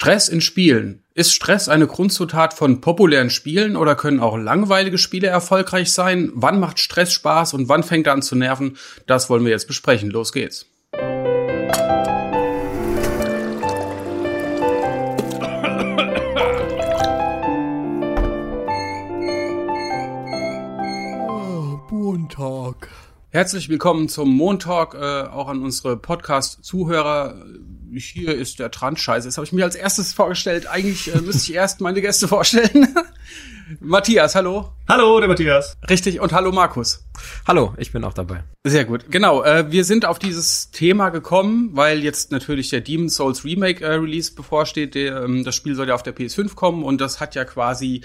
Stress in Spielen. Ist Stress eine Grundzutat von populären Spielen oder können auch langweilige Spiele erfolgreich sein? Wann macht Stress Spaß und wann fängt er an zu nerven? Das wollen wir jetzt besprechen. Los geht's. Montag. Herzlich willkommen zum Montag, äh, auch an unsere Podcast-Zuhörer hier ist der Trans-Scheiß. Das habe ich mir als erstes vorgestellt. Eigentlich äh, müsste ich erst meine Gäste vorstellen. Matthias, hallo. Hallo, der Matthias. Richtig, und hallo Markus. Hallo, ich bin auch dabei. Sehr gut. Genau, äh, wir sind auf dieses Thema gekommen, weil jetzt natürlich der Demon's Souls Remake äh, Release bevorsteht. Der, ähm, das Spiel soll ja auf der PS5 kommen und das hat ja quasi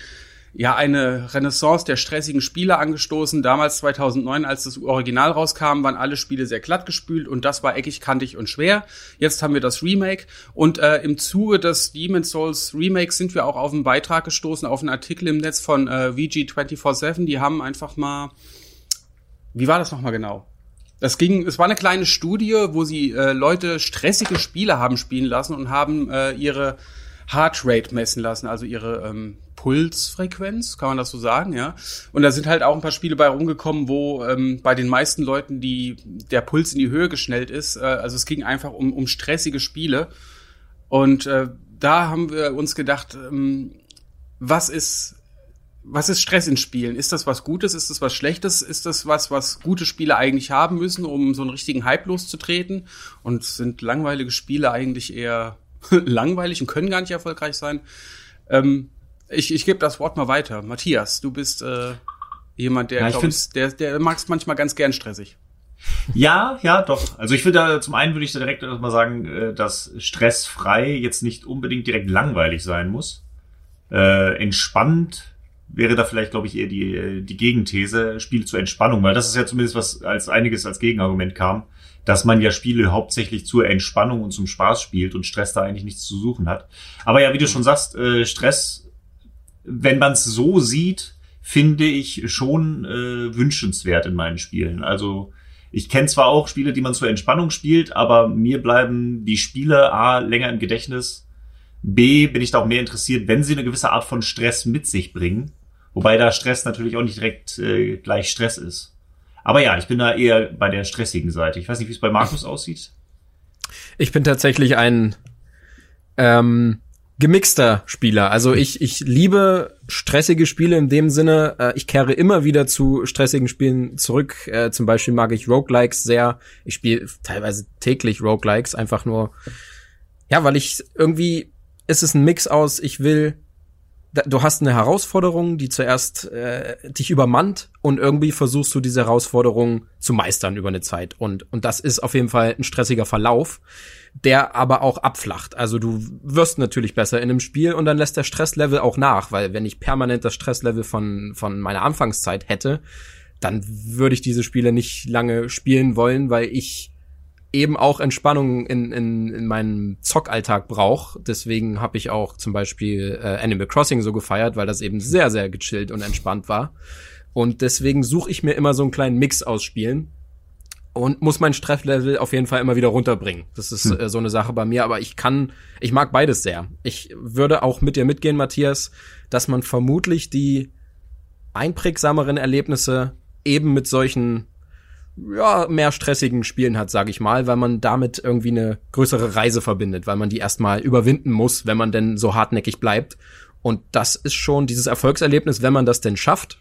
ja eine Renaissance der stressigen Spiele angestoßen. Damals 2009, als das Original rauskam, waren alle Spiele sehr glatt gespült und das war eckig, kantig und schwer. Jetzt haben wir das Remake und äh, im Zuge des Demon's Souls Remakes sind wir auch auf einen Beitrag gestoßen, auf einen Artikel im Netz von äh, VG247. Die haben einfach mal, wie war das nochmal genau? Das ging, es war eine kleine Studie, wo sie äh, Leute stressige Spiele haben spielen lassen und haben äh, ihre Heartrate messen lassen, also ihre ähm, Pulsfrequenz, kann man das so sagen, ja. Und da sind halt auch ein paar Spiele bei rumgekommen, wo ähm, bei den meisten Leuten die der Puls in die Höhe geschnellt ist. Äh, also es ging einfach um, um stressige Spiele. Und äh, da haben wir uns gedacht, ähm, was ist was ist Stress in Spielen? Ist das was Gutes? Ist das was Schlechtes? Ist das was, was gute Spiele eigentlich haben müssen, um so einen richtigen Hype loszutreten? Und sind langweilige Spiele eigentlich eher langweilig und können gar nicht erfolgreich sein? Ähm, ich, ich gebe das Wort mal weiter. Matthias, du bist äh, jemand, der, ja, glaub, ist, der, der mag es manchmal ganz gern stressig. Ja, ja, doch. Also ich würde zum einen würde ich da direkt mal sagen, äh, dass stressfrei jetzt nicht unbedingt direkt langweilig sein muss. Äh, entspannt wäre da vielleicht, glaube ich, eher die, die Gegenthese, Spiele zur Entspannung, weil das ist ja zumindest was als einiges als Gegenargument kam, dass man ja Spiele hauptsächlich zur Entspannung und zum Spaß spielt und Stress da eigentlich nichts zu suchen hat. Aber ja, wie du schon sagst, äh, Stress wenn man es so sieht, finde ich schon äh, wünschenswert in meinen Spielen. Also ich kenne zwar auch Spiele, die man zur Entspannung spielt, aber mir bleiben die Spiele A länger im Gedächtnis. B bin ich da auch mehr interessiert, wenn sie eine gewisse Art von Stress mit sich bringen. Wobei da Stress natürlich auch nicht direkt äh, gleich Stress ist. Aber ja, ich bin da eher bei der stressigen Seite. Ich weiß nicht, wie es bei Markus aussieht. Ich bin tatsächlich ein ähm, gemixter Spieler. Also ich, ich liebe stressige Spiele in dem Sinne. Äh, ich kehre immer wieder zu stressigen Spielen zurück. Äh, zum Beispiel mag ich Roguelikes sehr. Ich spiele teilweise täglich Roguelikes, einfach nur, ja, weil ich irgendwie, ist es ein Mix aus, ich will du hast eine Herausforderung, die zuerst äh, dich übermannt und irgendwie versuchst du diese Herausforderung zu meistern über eine Zeit. Und, und das ist auf jeden Fall ein stressiger Verlauf, der aber auch abflacht. Also du wirst natürlich besser in einem Spiel und dann lässt der Stresslevel auch nach, weil wenn ich permanent das Stresslevel von, von meiner Anfangszeit hätte, dann würde ich diese Spiele nicht lange spielen wollen, weil ich eben auch Entspannung in, in, in meinem Zockalltag brauche. Deswegen habe ich auch zum Beispiel äh, Animal Crossing so gefeiert, weil das eben sehr, sehr gechillt und entspannt war. Und deswegen suche ich mir immer so einen kleinen Mix aus Spielen und muss mein Stresslevel auf jeden Fall immer wieder runterbringen. Das ist hm. äh, so eine Sache bei mir, aber ich kann, ich mag beides sehr. Ich würde auch mit dir mitgehen, Matthias, dass man vermutlich die einprägsameren Erlebnisse eben mit solchen ja, mehr stressigen Spielen hat, sage ich mal, weil man damit irgendwie eine größere Reise verbindet, weil man die erstmal überwinden muss, wenn man denn so hartnäckig bleibt. Und das ist schon dieses Erfolgserlebnis, wenn man das denn schafft,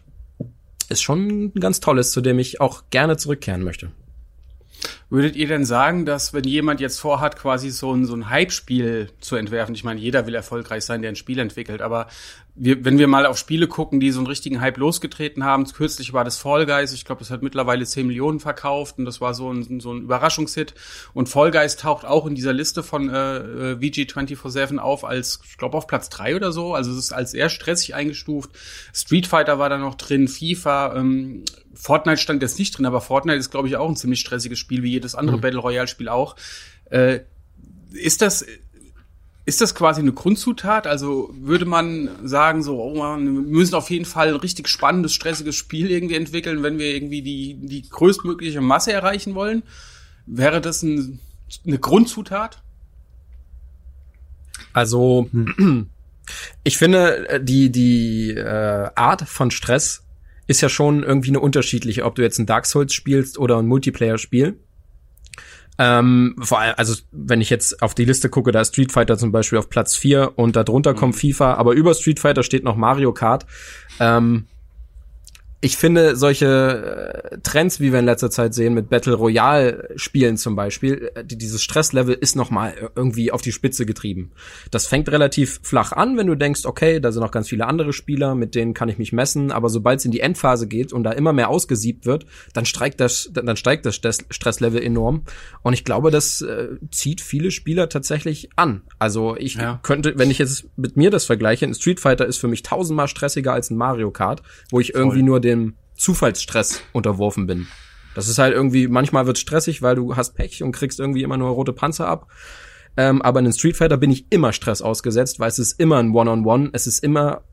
ist schon ein ganz tolles, zu dem ich auch gerne zurückkehren möchte. Würdet ihr denn sagen, dass wenn jemand jetzt vorhat, quasi so ein, so ein Hype-Spiel zu entwerfen, ich meine, jeder will erfolgreich sein, der ein Spiel entwickelt, aber wir, wenn wir mal auf Spiele gucken, die so einen richtigen Hype losgetreten haben, kürzlich war das Fall Guys, ich glaube, das hat mittlerweile 10 Millionen verkauft und das war so ein, so ein Überraschungshit. Und Fall Guys taucht auch in dieser Liste von äh, äh VG247 auf als, ich glaube, auf Platz drei oder so. Also es ist als sehr stressig eingestuft. Street Fighter war da noch drin, FIFA, ähm, Fortnite stand jetzt nicht drin, aber Fortnite ist, glaube ich, auch ein ziemlich stressiges Spiel, wie jedes andere mhm. Battle Royale-Spiel auch. Äh, ist das ist das quasi eine Grundzutat? Also würde man sagen, so, oh man, wir müssen auf jeden Fall ein richtig spannendes, stressiges Spiel irgendwie entwickeln, wenn wir irgendwie die, die größtmögliche Masse erreichen wollen? Wäre das ein, eine Grundzutat? Also ich finde äh, die die äh, Art von Stress ist ja schon irgendwie eine unterschiedliche, ob du jetzt ein Dark Souls spielst oder ein Multiplayer-Spiel. Ähm, vor allem, also wenn ich jetzt auf die Liste gucke, da ist Street Fighter zum Beispiel auf Platz 4 und darunter mhm. kommt FIFA, aber über Street Fighter steht noch Mario Kart. Ähm, ich finde solche äh, Trends, wie wir in letzter Zeit sehen, mit Battle Royale Spielen zum Beispiel, äh, die, dieses Stresslevel ist nochmal irgendwie auf die Spitze getrieben. Das fängt relativ flach an, wenn du denkst, okay, da sind noch ganz viele andere Spieler, mit denen kann ich mich messen, aber sobald es in die Endphase geht und da immer mehr ausgesiebt wird, dann steigt das, dann steigt das Stresslevel enorm. Und ich glaube, das äh, zieht viele Spieler tatsächlich an. Also ich ja. könnte, wenn ich jetzt mit mir das vergleiche, ein Street Fighter ist für mich tausendmal stressiger als ein Mario Kart, wo ich irgendwie Voll. nur den dem Zufallsstress unterworfen bin. Das ist halt irgendwie, manchmal wird stressig, weil du hast Pech und kriegst irgendwie immer nur rote Panzer ab. Ähm, aber in den Street Fighter bin ich immer Stress ausgesetzt, weil es ist immer ein One-on-One, -on -One. es ist immer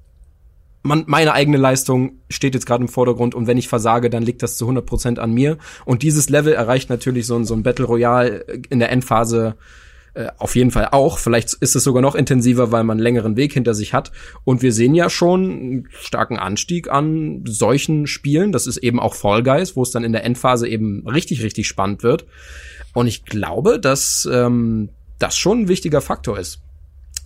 man, meine eigene Leistung steht jetzt gerade im Vordergrund und wenn ich versage, dann liegt das zu 100% an mir. Und dieses Level erreicht natürlich so so ein Battle Royale in der Endphase äh, auf jeden Fall auch. Vielleicht ist es sogar noch intensiver, weil man einen längeren Weg hinter sich hat. Und wir sehen ja schon einen starken Anstieg an solchen Spielen. Das ist eben auch Fall Guys, wo es dann in der Endphase eben richtig, richtig spannend wird. Und ich glaube, dass ähm, das schon ein wichtiger Faktor ist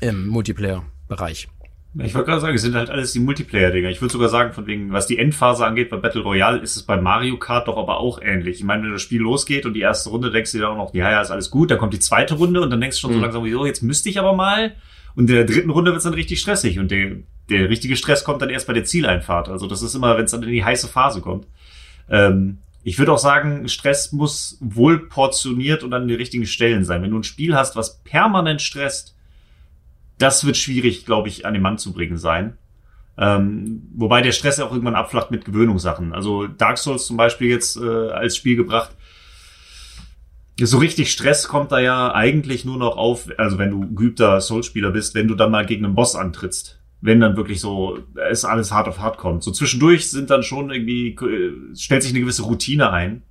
im Multiplayer-Bereich. Ich wollte gerade sagen, es sind halt alles die Multiplayer-Dinger. Ich würde sogar sagen, von wegen, was die Endphase angeht bei Battle Royale, ist es bei Mario Kart doch aber auch ähnlich. Ich meine, wenn das Spiel losgeht und die erste Runde denkst du dir auch noch, ja, ja, ist alles gut, dann kommt die zweite Runde und dann denkst du schon mhm. so langsam, so, jetzt müsste ich aber mal. Und in der dritten Runde wird es dann richtig stressig und der, der richtige Stress kommt dann erst bei der Zieleinfahrt. Also das ist immer, wenn es dann in die heiße Phase kommt. Ähm, ich würde auch sagen, Stress muss wohl portioniert und an den richtigen Stellen sein. Wenn du ein Spiel hast, was permanent stresst, das wird schwierig, glaube ich, an den Mann zu bringen sein. Ähm, wobei der Stress auch irgendwann abflacht mit Gewöhnungssachen. Also Dark Souls zum Beispiel jetzt äh, als Spiel gebracht. So richtig Stress kommt da ja eigentlich nur noch auf, also wenn du geübter Souls-Spieler bist, wenn du dann mal gegen einen Boss antrittst. Wenn dann wirklich so, es alles hart auf hart kommt. So zwischendurch sind dann schon irgendwie, äh, stellt sich eine gewisse Routine ein.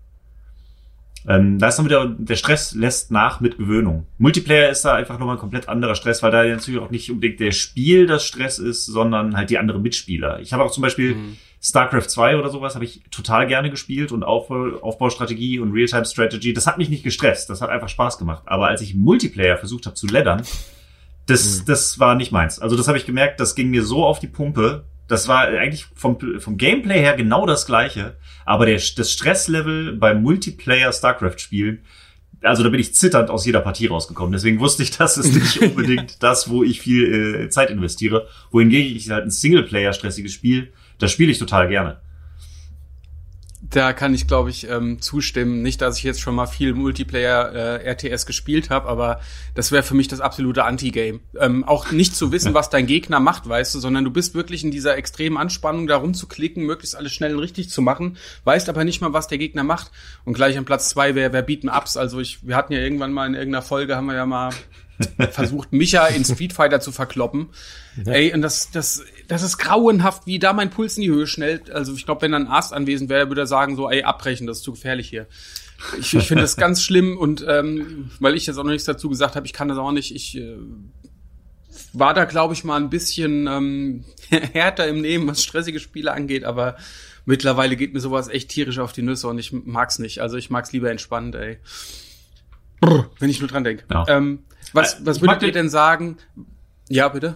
Ähm, da ist dann wieder, der Stress lässt nach mit Gewöhnung. Multiplayer ist da einfach nochmal ein komplett anderer Stress, weil da natürlich auch nicht unbedingt der Spiel das Stress ist, sondern halt die anderen Mitspieler. Ich habe auch zum Beispiel mhm. StarCraft 2 oder sowas habe ich total gerne gespielt und Aufbau, Aufbaustrategie und Realtime Strategy. Das hat mich nicht gestresst, das hat einfach Spaß gemacht. Aber als ich Multiplayer versucht habe zu leddern, das, mhm. das war nicht meins. Also das habe ich gemerkt, das ging mir so auf die Pumpe, das war eigentlich vom, vom Gameplay her genau das gleiche, aber der, das Stresslevel beim Multiplayer StarCraft-Spielen, also da bin ich zitternd aus jeder Partie rausgekommen. Deswegen wusste ich, das ist nicht unbedingt das, wo ich viel äh, Zeit investiere. Wohingegen ich halt ein Singleplayer-stressiges Spiel, das spiele ich total gerne. Da kann ich, glaube ich, ähm, zustimmen. Nicht, dass ich jetzt schon mal viel Multiplayer äh, RTS gespielt habe, aber das wäre für mich das absolute Anti-Game. Ähm, auch nicht zu wissen, was dein Gegner macht, weißt du, sondern du bist wirklich in dieser extremen Anspannung, da rumzuklicken, möglichst alles schnell und richtig zu machen, weißt aber nicht mal, was der Gegner macht. Und gleich an Platz zwei wäre wer Beat'em Ups. Also ich, wir hatten ja irgendwann mal in irgendeiner Folge, haben wir ja mal versucht, Micha in Street Fighter zu verkloppen. Ja. Ey, und das, das, das ist grauenhaft, wie da mein Puls in die Höhe schnellt. Also ich glaube, wenn ein Arzt anwesend wäre, würde er sagen, so, ey, abbrechen, das ist zu gefährlich hier. Ich, ich finde das ganz schlimm und ähm, weil ich jetzt auch noch nichts dazu gesagt habe, ich kann das auch nicht. Ich äh, war da, glaube ich, mal ein bisschen ähm, härter im Nehmen, was stressige Spiele angeht, aber mittlerweile geht mir sowas echt tierisch auf die Nüsse und ich mag's nicht. Also ich mag's lieber entspannt, ey. Brr, wenn ich nur dran denke. Ja. Ähm, was, äh, was würdet ihr denn sagen? Ja, bitte.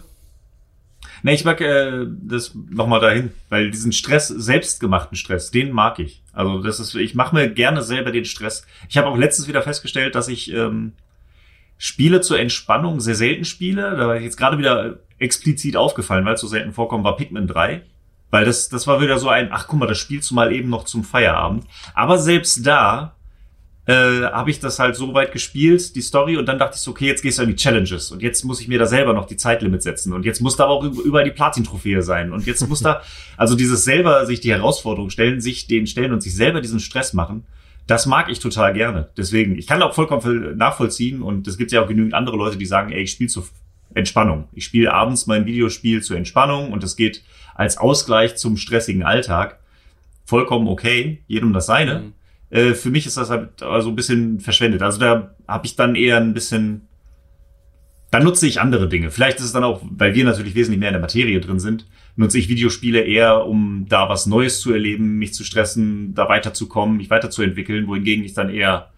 Ne, ich mag äh, das nochmal dahin, weil diesen Stress, selbstgemachten Stress, den mag ich. Also das ist, ich mache mir gerne selber den Stress. Ich habe auch letztens wieder festgestellt, dass ich ähm, Spiele zur Entspannung sehr selten spiele. Da war ich jetzt gerade wieder explizit aufgefallen, weil es so selten vorkommt, war Pikmin 3. Weil das, das war wieder so ein, ach guck mal, das spielst du mal eben noch zum Feierabend. Aber selbst da äh, habe ich das halt so weit gespielt, die Story, und dann dachte ich so, okay, jetzt gehst du an die Challenges und jetzt muss ich mir da selber noch die Zeitlimit setzen und jetzt muss da auch über die Platin-Trophäe sein und jetzt muss da, also dieses selber sich die Herausforderung stellen, sich den stellen und sich selber diesen Stress machen, das mag ich total gerne. Deswegen, ich kann auch vollkommen nachvollziehen und es gibt ja auch genügend andere Leute, die sagen, ey, ich spiele zur Entspannung. Ich spiele abends mein Videospiel zur Entspannung und es geht als Ausgleich zum stressigen Alltag. Vollkommen okay, jedem das seine. Mhm. Äh, für mich ist das halt so ein bisschen verschwendet. Also da habe ich dann eher ein bisschen dann nutze ich andere Dinge. Vielleicht ist es dann auch, weil wir natürlich wesentlich mehr in der Materie drin sind, nutze ich Videospiele eher, um da was Neues zu erleben, mich zu stressen, da weiterzukommen, mich weiterzuentwickeln, wohingegen ich dann eher,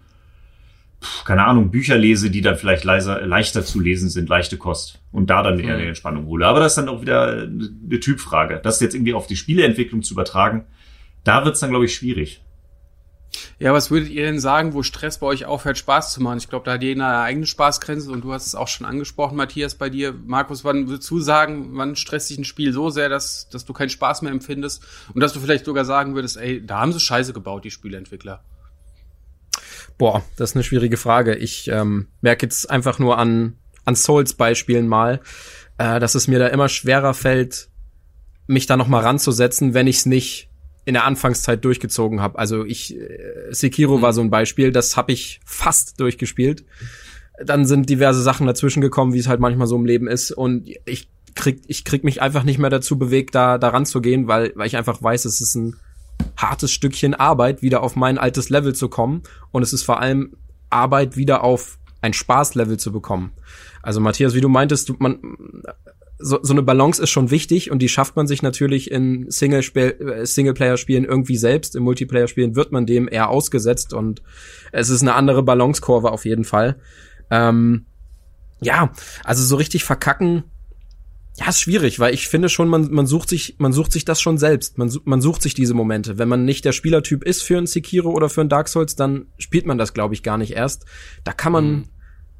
keine Ahnung, Bücher lese, die dann vielleicht leiser, leichter zu lesen sind, leichte Kost und da dann eher eine Entspannung hole. Aber das ist dann auch wieder eine Typfrage. Das jetzt irgendwie auf die Spieleentwicklung zu übertragen, da wird's dann, glaube ich, schwierig. Ja, was würdet ihr denn sagen, wo Stress bei euch aufhört, Spaß zu machen? Ich glaube, da hat jeder eine eigene Spaßgrenze und du hast es auch schon angesprochen, Matthias, bei dir. Markus, wann würdest du sagen, wann stresst dich ein Spiel so sehr, dass, dass du keinen Spaß mehr empfindest und dass du vielleicht sogar sagen würdest, ey, da haben sie Scheiße gebaut, die Spieleentwickler? Boah, das ist eine schwierige Frage. Ich ähm, merke jetzt einfach nur an, an Souls-Beispielen mal, äh, dass es mir da immer schwerer fällt, mich da noch mal ranzusetzen, wenn ich es nicht in der Anfangszeit durchgezogen habe. Also ich äh, Sekiro mhm. war so ein Beispiel, das habe ich fast durchgespielt. Dann sind diverse Sachen dazwischen gekommen, wie es halt manchmal so im Leben ist und ich krieg ich krieg mich einfach nicht mehr dazu bewegt, da daran zu gehen, weil weil ich einfach weiß, es ist ein hartes Stückchen Arbeit, wieder auf mein altes Level zu kommen und es ist vor allem Arbeit wieder auf ein Spaßlevel zu bekommen. Also Matthias, wie du meintest, man so, so eine Balance ist schon wichtig und die schafft man sich natürlich in äh, Singleplayer-Spielen irgendwie selbst. In Multiplayer-Spielen wird man dem eher ausgesetzt und es ist eine andere Balancekurve auf jeden Fall. Ähm, ja, also so richtig verkacken, ja, ist schwierig, weil ich finde schon, man, man sucht sich, man sucht sich das schon selbst. Man, man sucht sich diese Momente. Wenn man nicht der Spielertyp ist für ein Sekiro oder für ein Dark Souls, dann spielt man das, glaube ich, gar nicht erst. Da kann man, mhm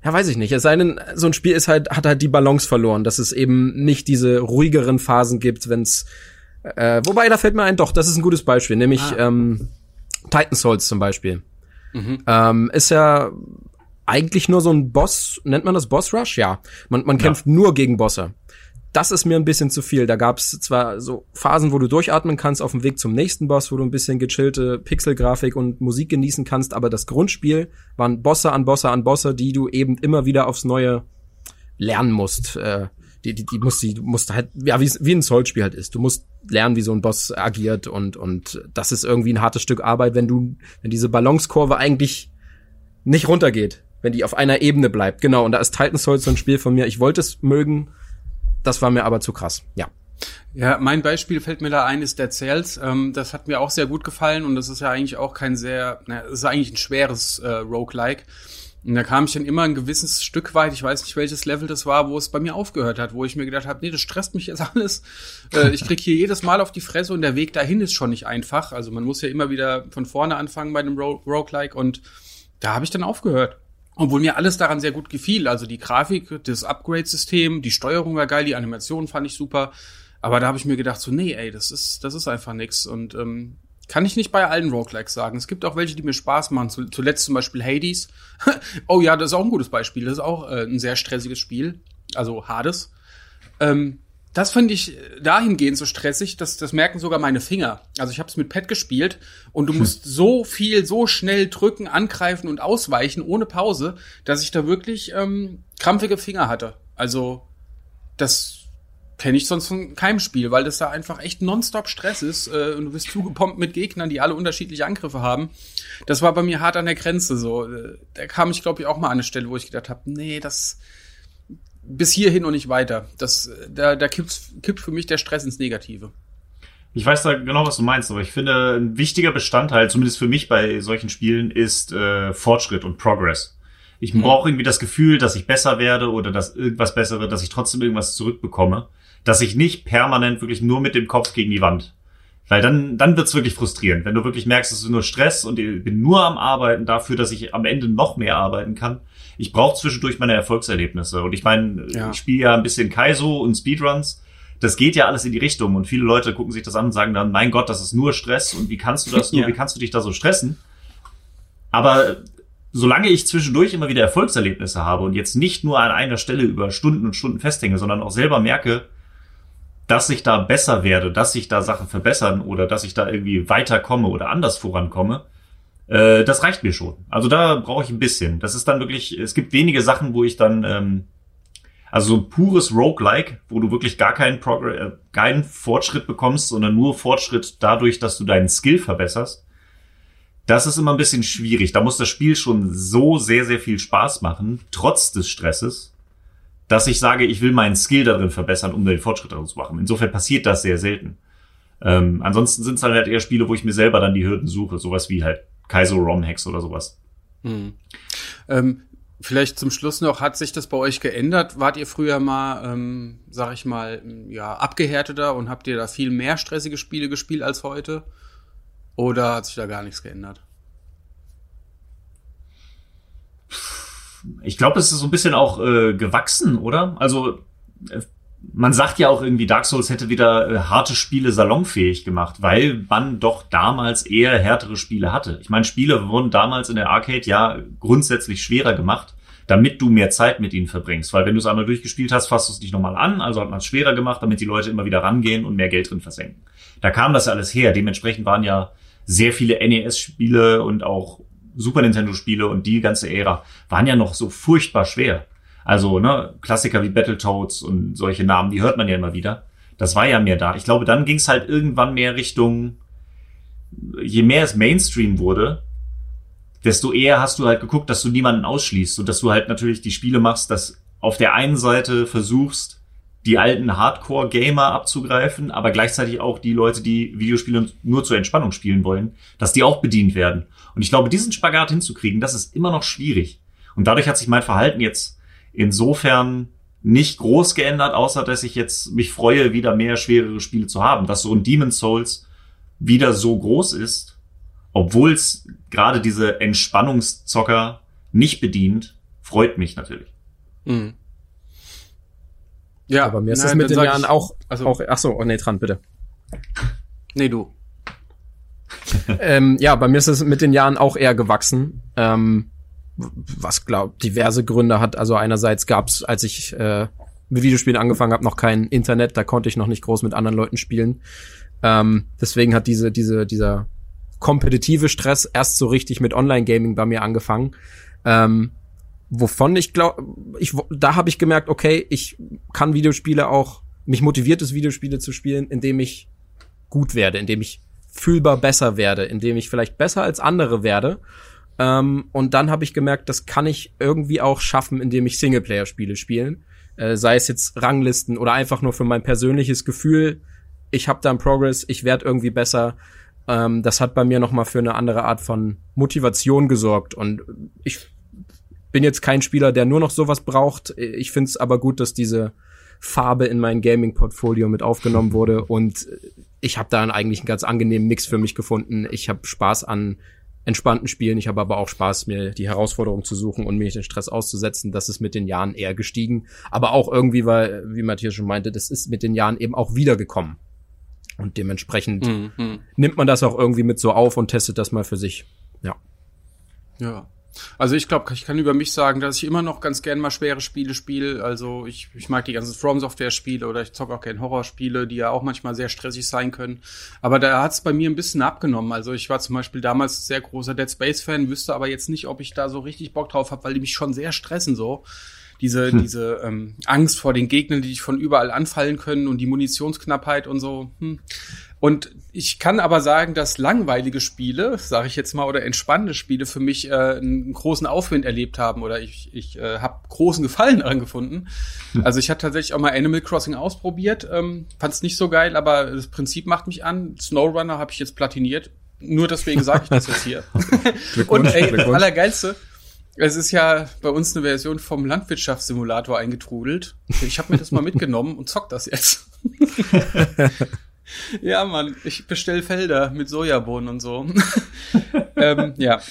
ja, weiß ich nicht. Es sei denn, so ein Spiel ist halt, hat halt die Balance verloren, dass es eben nicht diese ruhigeren Phasen gibt, wenn's, äh, wobei, da fällt mir ein, doch, das ist ein gutes Beispiel, nämlich, ah. ähm, Titan Souls zum Beispiel. Mhm. Ähm, ist ja eigentlich nur so ein Boss, nennt man das Boss Rush? Ja. Man, man kämpft ja. nur gegen Bosse das ist mir ein bisschen zu viel. Da gab es zwar so Phasen, wo du durchatmen kannst auf dem Weg zum nächsten Boss, wo du ein bisschen gechillte Pixelgrafik und Musik genießen kannst, aber das Grundspiel waren Bosse an Bosse an Bosse, die du eben immer wieder aufs Neue lernen musst. Äh, die, die, die musst, die musst halt, ja, wie, wie ein Soul-Spiel halt ist. Du musst lernen, wie so ein Boss agiert und, und das ist irgendwie ein hartes Stück Arbeit, wenn du, wenn diese Balancekurve eigentlich nicht runtergeht, wenn die auf einer Ebene bleibt. Genau, und da ist Titan Souls so ein Spiel von mir. Ich wollte es mögen, das war mir aber zu krass. Ja. Ja, mein Beispiel fällt mir da ein, ist der Cells. Ähm, das hat mir auch sehr gut gefallen und das ist ja eigentlich auch kein sehr, na, ist eigentlich ein schweres äh, Roguelike. Und da kam ich dann immer ein gewisses Stück weit, ich weiß nicht welches Level das war, wo es bei mir aufgehört hat, wo ich mir gedacht habe, nee, das stresst mich jetzt alles. Äh, ich krieg hier jedes Mal auf die Fresse und der Weg dahin ist schon nicht einfach. Also man muss ja immer wieder von vorne anfangen bei einem Ro Roguelike und da habe ich dann aufgehört. Obwohl mir alles daran sehr gut gefiel. Also die Grafik, das Upgrade-System, die Steuerung war geil, die Animation fand ich super. Aber da habe ich mir gedacht, so, nee, ey, das ist, das ist einfach nix. Und ähm, kann ich nicht bei allen Roguelikes sagen. Es gibt auch welche, die mir Spaß machen. Zuletzt zum Beispiel Hades. oh ja, das ist auch ein gutes Beispiel. Das ist auch äh, ein sehr stressiges Spiel. Also Hades. Ähm, das finde ich dahingehend so stressig, dass das merken sogar meine Finger. Also ich habe es mit Pad gespielt und du hm. musst so viel, so schnell drücken, angreifen und ausweichen ohne Pause, dass ich da wirklich ähm, krampfige Finger hatte. Also das kenne ich sonst von keinem Spiel, weil das da einfach echt nonstop Stress ist äh, und du bist zugepumpt mit Gegnern, die alle unterschiedliche Angriffe haben. Das war bei mir hart an der Grenze so. Äh, da kam ich glaube ich auch mal an eine Stelle, wo ich gedacht habe, nee, das bis hierhin und nicht weiter. Das, da, da kippt, kippt für mich der Stress ins Negative. Ich weiß da genau, was du meinst, aber ich finde, ein wichtiger Bestandteil, zumindest für mich bei solchen Spielen, ist äh, Fortschritt und Progress. Ich mhm. brauche irgendwie das Gefühl, dass ich besser werde oder dass irgendwas bessere, dass ich trotzdem irgendwas zurückbekomme. Dass ich nicht permanent wirklich nur mit dem Kopf gegen die Wand. Weil dann, dann wird's wirklich frustrierend. Wenn du wirklich merkst, es ist nur Stress und ich bin nur am Arbeiten dafür, dass ich am Ende noch mehr arbeiten kann, ich brauche zwischendurch meine Erfolgserlebnisse. Und ich meine, ja. ich spiele ja ein bisschen Kaizo und Speedruns. Das geht ja alles in die Richtung. Und viele Leute gucken sich das an und sagen dann, mein Gott, das ist nur Stress. Und wie kannst du das nur, ja. wie kannst du dich da so stressen? Aber solange ich zwischendurch immer wieder Erfolgserlebnisse habe und jetzt nicht nur an einer Stelle über Stunden und Stunden festhänge, sondern auch selber merke, dass ich da besser werde, dass sich da Sachen verbessern oder dass ich da irgendwie weiterkomme oder anders vorankomme, äh, das reicht mir schon. Also da brauche ich ein bisschen. Das ist dann wirklich, es gibt wenige Sachen, wo ich dann, ähm, also so pures Roguelike, wo du wirklich gar keinen, Progr äh, keinen Fortschritt bekommst, sondern nur Fortschritt dadurch, dass du deinen Skill verbesserst. Das ist immer ein bisschen schwierig. Da muss das Spiel schon so sehr, sehr viel Spaß machen, trotz des Stresses, dass ich sage, ich will meinen Skill darin verbessern, um den Fortschritt daraus zu machen. Insofern passiert das sehr selten. Ähm, ansonsten sind es halt eher Spiele, wo ich mir selber dann die Hürden suche, sowas wie halt Kaizo ROM Hacks oder sowas. Hm. Ähm, vielleicht zum Schluss noch, hat sich das bei euch geändert? Wart ihr früher mal, ähm, sag ich mal, ja, abgehärteter und habt ihr da viel mehr stressige Spiele gespielt als heute? Oder hat sich da gar nichts geändert? Ich glaube, es ist so ein bisschen auch äh, gewachsen, oder? Also äh, man sagt ja auch irgendwie, Dark Souls hätte wieder äh, harte Spiele salonfähig gemacht, weil man doch damals eher härtere Spiele hatte. Ich meine, Spiele wurden damals in der Arcade ja grundsätzlich schwerer gemacht, damit du mehr Zeit mit ihnen verbringst. Weil wenn du es einmal durchgespielt hast, fasst du es nicht nochmal an, also hat man es schwerer gemacht, damit die Leute immer wieder rangehen und mehr Geld drin versenken. Da kam das ja alles her. Dementsprechend waren ja sehr viele NES-Spiele und auch Super Nintendo-Spiele und die ganze Ära waren ja noch so furchtbar schwer. Also, ne, Klassiker wie Battletoads und solche Namen, die hört man ja immer wieder. Das war ja mehr da. Ich glaube, dann ging es halt irgendwann mehr Richtung, je mehr es Mainstream wurde, desto eher hast du halt geguckt, dass du niemanden ausschließt und dass du halt natürlich die Spiele machst, dass auf der einen Seite versuchst, die alten Hardcore-Gamer abzugreifen, aber gleichzeitig auch die Leute, die Videospiele nur zur Entspannung spielen wollen, dass die auch bedient werden. Und ich glaube, diesen Spagat hinzukriegen, das ist immer noch schwierig. Und dadurch hat sich mein Verhalten jetzt insofern nicht groß geändert, außer dass ich jetzt mich freue, wieder mehr schwerere Spiele zu haben. Dass so ein Demon's Souls wieder so groß ist, obwohl es gerade diese Entspannungszocker nicht bedient, freut mich natürlich. Mhm. Ja, aber mir ist es mit den Jahren ich, auch, also, auch, ach so, oh nee, dran, bitte. Nee, du. ähm, ja, bei mir ist es mit den Jahren auch eher gewachsen. Ähm, was glaub diverse Gründe hat. Also einerseits gab's, als ich äh, mit Videospielen angefangen habe, noch kein Internet, da konnte ich noch nicht groß mit anderen Leuten spielen. Ähm, deswegen hat diese diese dieser kompetitive Stress erst so richtig mit Online-Gaming bei mir angefangen. Ähm, wovon ich glaube, ich da habe ich gemerkt, okay, ich kann Videospiele auch, mich motiviert es, Videospiele zu spielen, indem ich gut werde, indem ich fühlbar besser werde, indem ich vielleicht besser als andere werde. Ähm, und dann habe ich gemerkt, das kann ich irgendwie auch schaffen, indem ich Singleplayer-Spiele spielen. Äh, sei es jetzt Ranglisten oder einfach nur für mein persönliches Gefühl, ich habe da einen Progress, ich werde irgendwie besser. Ähm, das hat bei mir noch mal für eine andere Art von Motivation gesorgt. Und ich bin jetzt kein Spieler, der nur noch sowas braucht. Ich finde es aber gut, dass diese Farbe in mein Gaming-Portfolio mit aufgenommen wurde und ich habe da eigentlich einen ganz angenehmen Mix für mich gefunden. Ich habe Spaß an entspannten Spielen, ich habe aber auch Spaß, mir die Herausforderung zu suchen und mir den Stress auszusetzen. Das ist mit den Jahren eher gestiegen, aber auch irgendwie, weil, wie Matthias schon meinte, das ist mit den Jahren eben auch wiedergekommen. Und dementsprechend mhm. nimmt man das auch irgendwie mit so auf und testet das mal für sich. Ja. Ja. Also ich glaube, ich kann über mich sagen, dass ich immer noch ganz gern mal schwere Spiele spiele. Also ich, ich mag die ganzen From Software Spiele oder ich zocke auch gerne Horrorspiele, die ja auch manchmal sehr stressig sein können. Aber da hat es bei mir ein bisschen abgenommen. Also ich war zum Beispiel damals sehr großer Dead Space Fan, wüsste aber jetzt nicht, ob ich da so richtig Bock drauf habe, weil die mich schon sehr stressen so diese, hm. diese ähm, Angst vor den Gegnern, die dich von überall anfallen können und die Munitionsknappheit und so. Hm. Und ich kann aber sagen, dass langweilige Spiele, sage ich jetzt mal, oder entspannende Spiele für mich äh, einen großen Aufwind erlebt haben oder ich, ich äh, habe großen Gefallen daran gefunden. Hm. Also ich hatte tatsächlich auch mal Animal Crossing ausprobiert, ähm, fand es nicht so geil, aber das Prinzip macht mich an. Snowrunner habe ich jetzt platiniert. Nur deswegen sage ich das jetzt hier. Und ey, das Allergeilste, es ist ja bei uns eine Version vom Landwirtschaftssimulator eingetrudelt. Ich habe mir das mal mitgenommen und zock das jetzt. ja, Mann, ich bestell Felder mit Sojabohnen und so. ähm, ja.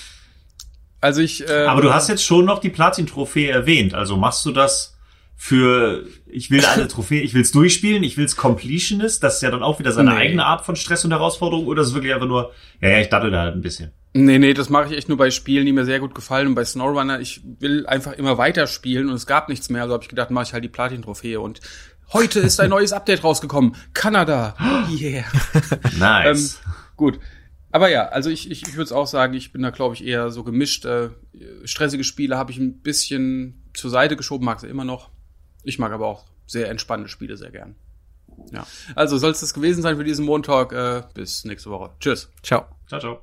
Also ich. Ähm, Aber du hast jetzt schon noch die Platin-Trophäe erwähnt. Also machst du das für, ich will alle Trophäe, ich will es durchspielen, ich will es Completionist, das ist ja dann auch wieder seine nee. eigene Art von Stress und Herausforderung, oder ist es wirklich einfach nur, ja, ja, ich dachte da halt ein bisschen. Nee, nee, das mache ich echt nur bei Spielen, die mir sehr gut gefallen. Und bei SnowRunner, ich will einfach immer weiter spielen und es gab nichts mehr. Also habe ich gedacht, mache ich halt die Platin-Trophäe. Und heute ist ein neues Update rausgekommen. Kanada. Yeah. nice. ähm, gut. Aber ja, also ich, ich, ich würde auch sagen, ich bin da, glaube ich, eher so gemischt. Äh, stressige Spiele habe ich ein bisschen zur Seite geschoben, mag sie immer noch. Ich mag aber auch sehr entspannte Spiele sehr gern. Ja. Also soll es das gewesen sein für diesen Montag. Äh, bis nächste Woche. Tschüss. Ciao. Ciao, ciao.